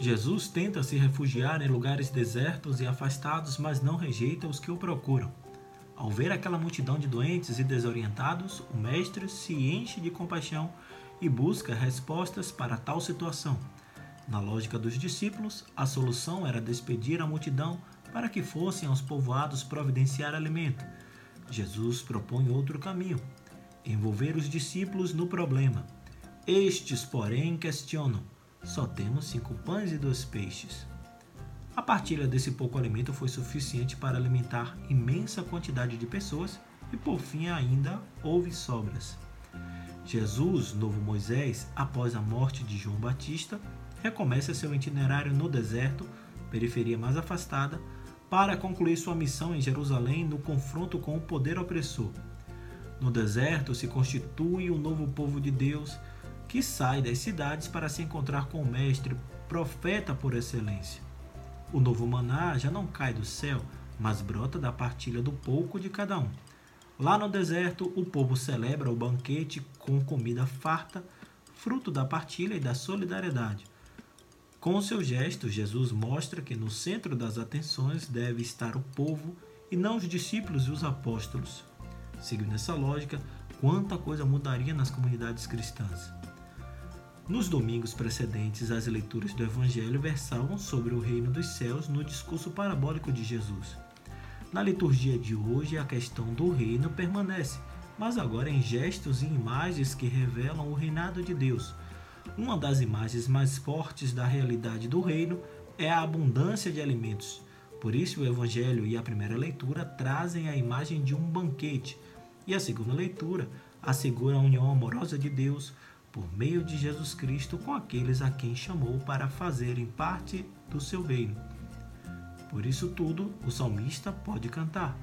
Jesus tenta se refugiar em lugares desertos e afastados, mas não rejeita os que o procuram. Ao ver aquela multidão de doentes e desorientados, o Mestre se enche de compaixão e busca respostas para tal situação. Na lógica dos discípulos, a solução era despedir a multidão para que fossem aos povoados providenciar alimento. Jesus propõe outro caminho: envolver os discípulos no problema. Estes, porém, questionam: só temos cinco pães e dois peixes. A partilha desse pouco alimento foi suficiente para alimentar imensa quantidade de pessoas e, por fim, ainda houve sobras. Jesus, novo Moisés, após a morte de João Batista, recomeça seu itinerário no deserto, periferia mais afastada, para concluir sua missão em Jerusalém no confronto com o poder opressor. No deserto se constitui o um novo povo de Deus que sai das cidades para se encontrar com o Mestre, profeta por excelência. O novo maná já não cai do céu, mas brota da partilha do pouco de cada um. Lá no deserto, o povo celebra o banquete com comida farta, fruto da partilha e da solidariedade. Com seu gesto, Jesus mostra que no centro das atenções deve estar o povo e não os discípulos e os apóstolos. Seguindo essa lógica, quanta coisa mudaria nas comunidades cristãs. Nos domingos precedentes, as leituras do Evangelho versavam sobre o reino dos céus no discurso parabólico de Jesus. Na liturgia de hoje, a questão do reino permanece, mas agora em gestos e imagens que revelam o reinado de Deus. Uma das imagens mais fortes da realidade do reino é a abundância de alimentos. Por isso, o Evangelho e a primeira leitura trazem a imagem de um banquete, e a segunda leitura assegura a união amorosa de Deus por meio de Jesus Cristo com aqueles a quem chamou para fazerem parte do seu reino. Por isso tudo, o salmista pode cantar: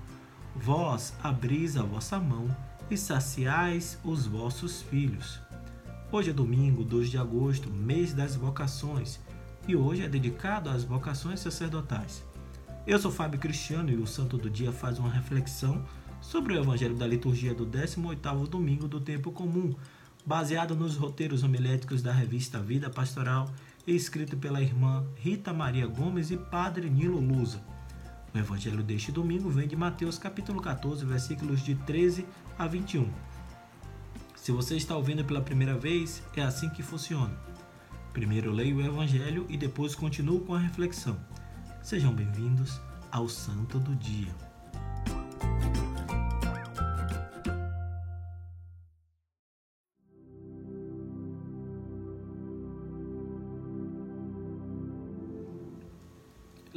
Vós abris a vossa mão e saciais os vossos filhos. Hoje é domingo, 2 de agosto, mês das vocações, e hoje é dedicado às vocações sacerdotais. Eu sou Fábio Cristiano e o Santo do Dia faz uma reflexão sobre o Evangelho da liturgia do 18º domingo do tempo comum, baseado nos roteiros homiléticos da revista Vida Pastoral escrito pela irmã Rita Maria Gomes e padre Nilo Lusa. O evangelho deste domingo vem de Mateus capítulo 14, versículos de 13 a 21. Se você está ouvindo pela primeira vez, é assim que funciona. Primeiro leio o evangelho e depois continuo com a reflexão. Sejam bem-vindos ao Santo do Dia.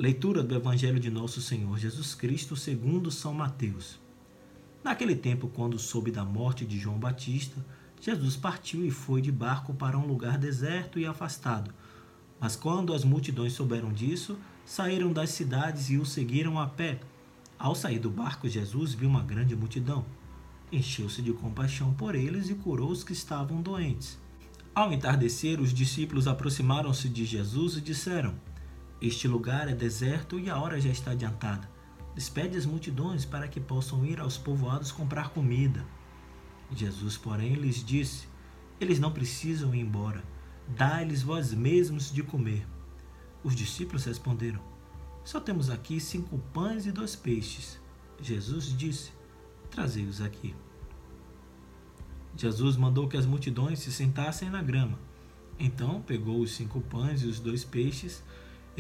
Leitura do Evangelho de Nosso Senhor Jesus Cristo segundo São Mateus. Naquele tempo, quando soube da morte de João Batista, Jesus partiu e foi de barco para um lugar deserto e afastado. Mas quando as multidões souberam disso, saíram das cidades e o seguiram a pé. Ao sair do barco, Jesus viu uma grande multidão. Encheu-se de compaixão por eles e curou os que estavam doentes. Ao entardecer, os discípulos aproximaram-se de Jesus e disseram: este lugar é deserto e a hora já está adiantada. Despede as multidões para que possam ir aos povoados comprar comida. Jesus, porém, lhes disse: Eles não precisam ir embora. Dá-lhes vós mesmos de comer. Os discípulos responderam: Só temos aqui cinco pães e dois peixes. Jesus disse: Trazei-os aqui. Jesus mandou que as multidões se sentassem na grama. Então pegou os cinco pães e os dois peixes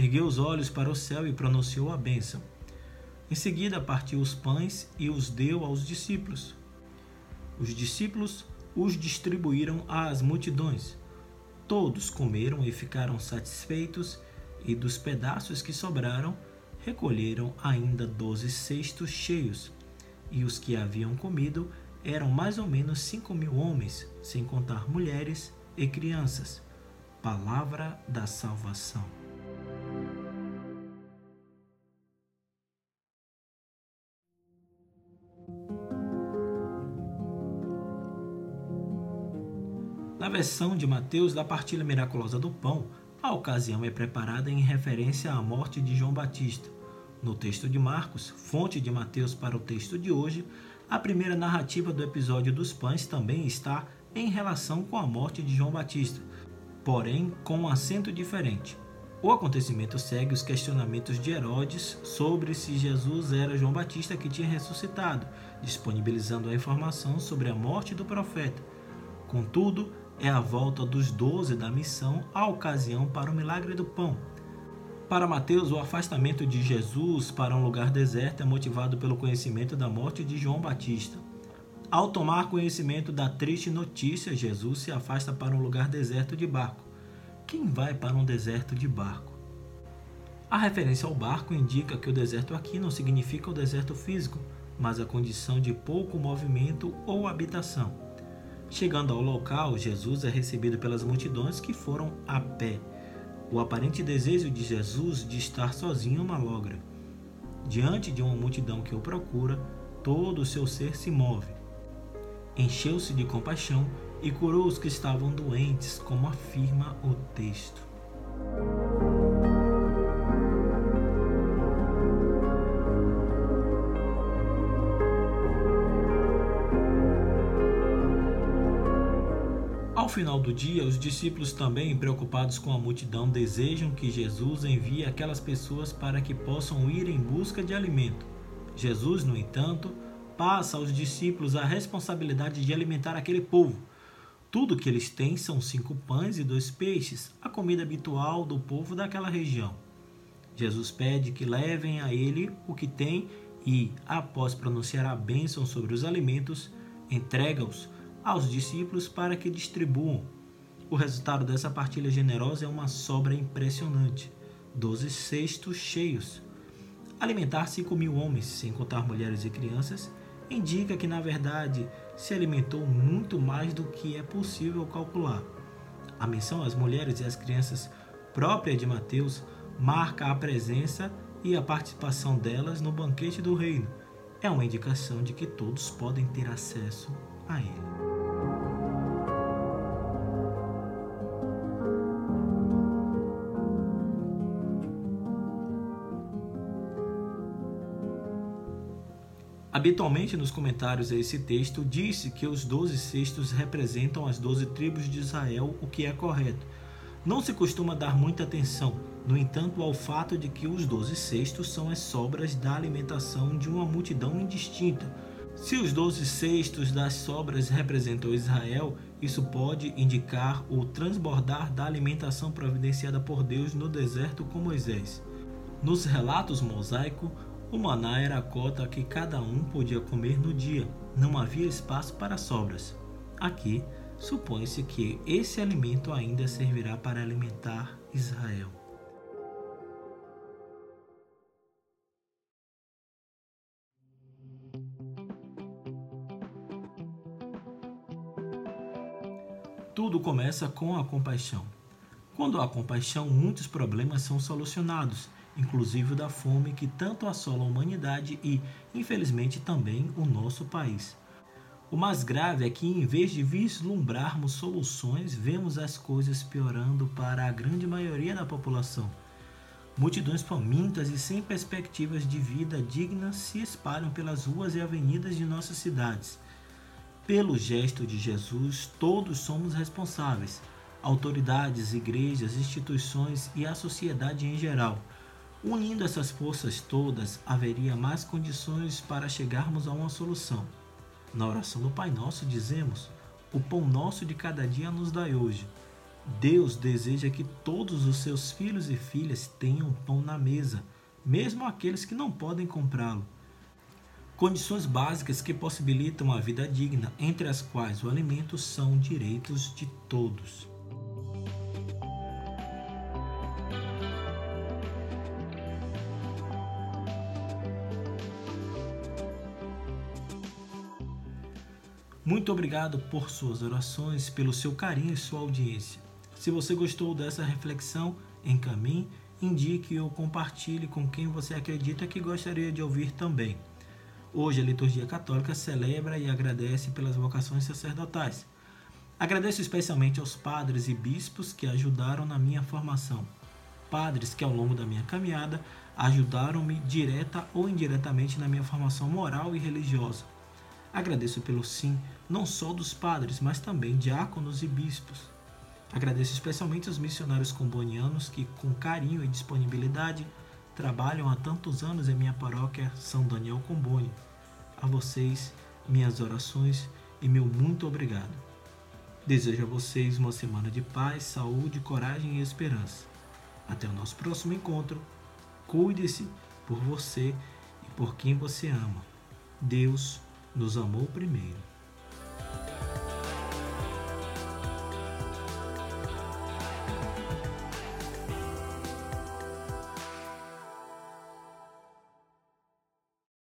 ergueu os olhos para o céu e pronunciou a bênção. Em seguida, partiu os pães e os deu aos discípulos. Os discípulos os distribuíram às multidões. Todos comeram e ficaram satisfeitos, e dos pedaços que sobraram, recolheram ainda doze cestos cheios. E os que haviam comido eram mais ou menos cinco mil homens, sem contar mulheres e crianças. Palavra da salvação. Na versão de Mateus da partilha miraculosa do pão, a ocasião é preparada em referência à morte de João Batista. No texto de Marcos, fonte de Mateus para o texto de hoje, a primeira narrativa do episódio dos pães também está em relação com a morte de João Batista, porém com um acento diferente. O acontecimento segue os questionamentos de Herodes sobre se Jesus era João Batista que tinha ressuscitado, disponibilizando a informação sobre a morte do profeta. Contudo, é a volta dos doze da missão a ocasião para o milagre do pão. Para Mateus, o afastamento de Jesus para um lugar deserto é motivado pelo conhecimento da morte de João Batista. Ao tomar conhecimento da triste notícia, Jesus se afasta para um lugar deserto de barco. Quem vai para um deserto de barco? A referência ao barco indica que o deserto aqui não significa o deserto físico, mas a condição de pouco movimento ou habitação. Chegando ao local, Jesus é recebido pelas multidões que foram a pé. O aparente desejo de Jesus de estar sozinho malogra. Diante de uma multidão que o procura, todo o seu ser se move. Encheu-se de compaixão e curou os que estavam doentes, como afirma o texto. Final do dia, os discípulos também, preocupados com a multidão, desejam que Jesus envie aquelas pessoas para que possam ir em busca de alimento. Jesus, no entanto, passa aos discípulos a responsabilidade de alimentar aquele povo tudo que eles têm são cinco pães e dois peixes, a comida habitual do povo daquela região. Jesus pede que levem a ele o que tem e, após pronunciar a bênção sobre os alimentos, entrega-os aos discípulos para que distribuam. O resultado dessa partilha generosa é uma sobra impressionante: doze cestos cheios. Alimentar cinco mil homens, sem contar mulheres e crianças, indica que, na verdade, se alimentou muito mais do que é possível calcular. A menção às mulheres e às crianças própria de Mateus marca a presença e a participação delas no banquete do reino. É uma indicação de que todos podem ter acesso a ele. Habitualmente nos comentários a esse texto disse que os doze cestos representam as doze tribos de Israel, o que é correto. Não se costuma dar muita atenção, no entanto, ao fato de que os doze cestos são as sobras da alimentação de uma multidão indistinta. Se os doze cestos das sobras representam Israel, isso pode indicar o transbordar da alimentação providenciada por Deus no deserto com Moisés. Nos relatos mosaico, o maná era a cota que cada um podia comer no dia, não havia espaço para sobras. Aqui, supõe-se que esse alimento ainda servirá para alimentar Israel. Tudo começa com a compaixão. Quando há compaixão, muitos problemas são solucionados inclusive da fome que tanto assola a humanidade e, infelizmente, também o nosso país. O mais grave é que, em vez de vislumbrarmos soluções, vemos as coisas piorando para a grande maioria da população. Multidões famintas e sem perspectivas de vida digna se espalham pelas ruas e avenidas de nossas cidades. Pelo gesto de Jesus, todos somos responsáveis: autoridades, igrejas, instituições e a sociedade em geral. Unindo essas forças todas, haveria mais condições para chegarmos a uma solução. Na oração do Pai Nosso dizemos: O pão nosso de cada dia nos dai hoje. Deus deseja que todos os seus filhos e filhas tenham pão na mesa, mesmo aqueles que não podem comprá-lo. Condições básicas que possibilitam a vida digna, entre as quais o alimento são direitos de todos. Muito obrigado por suas orações, pelo seu carinho e sua audiência. Se você gostou dessa reflexão, encaminhe, indique ou compartilhe com quem você acredita que gostaria de ouvir também. Hoje a liturgia católica celebra e agradece pelas vocações sacerdotais. Agradeço especialmente aos padres e bispos que ajudaram na minha formação. Padres que ao longo da minha caminhada ajudaram-me direta ou indiretamente na minha formação moral e religiosa. Agradeço pelo sim, não só dos padres, mas também diáconos e bispos. Agradeço especialmente os missionários combonianos que, com carinho e disponibilidade, trabalham há tantos anos em minha paróquia São Daniel Comboni. A vocês, minhas orações e meu muito obrigado. Desejo a vocês uma semana de paz, saúde, coragem e esperança. Até o nosso próximo encontro. Cuide-se por você e por quem você ama. Deus nos amou primeiro.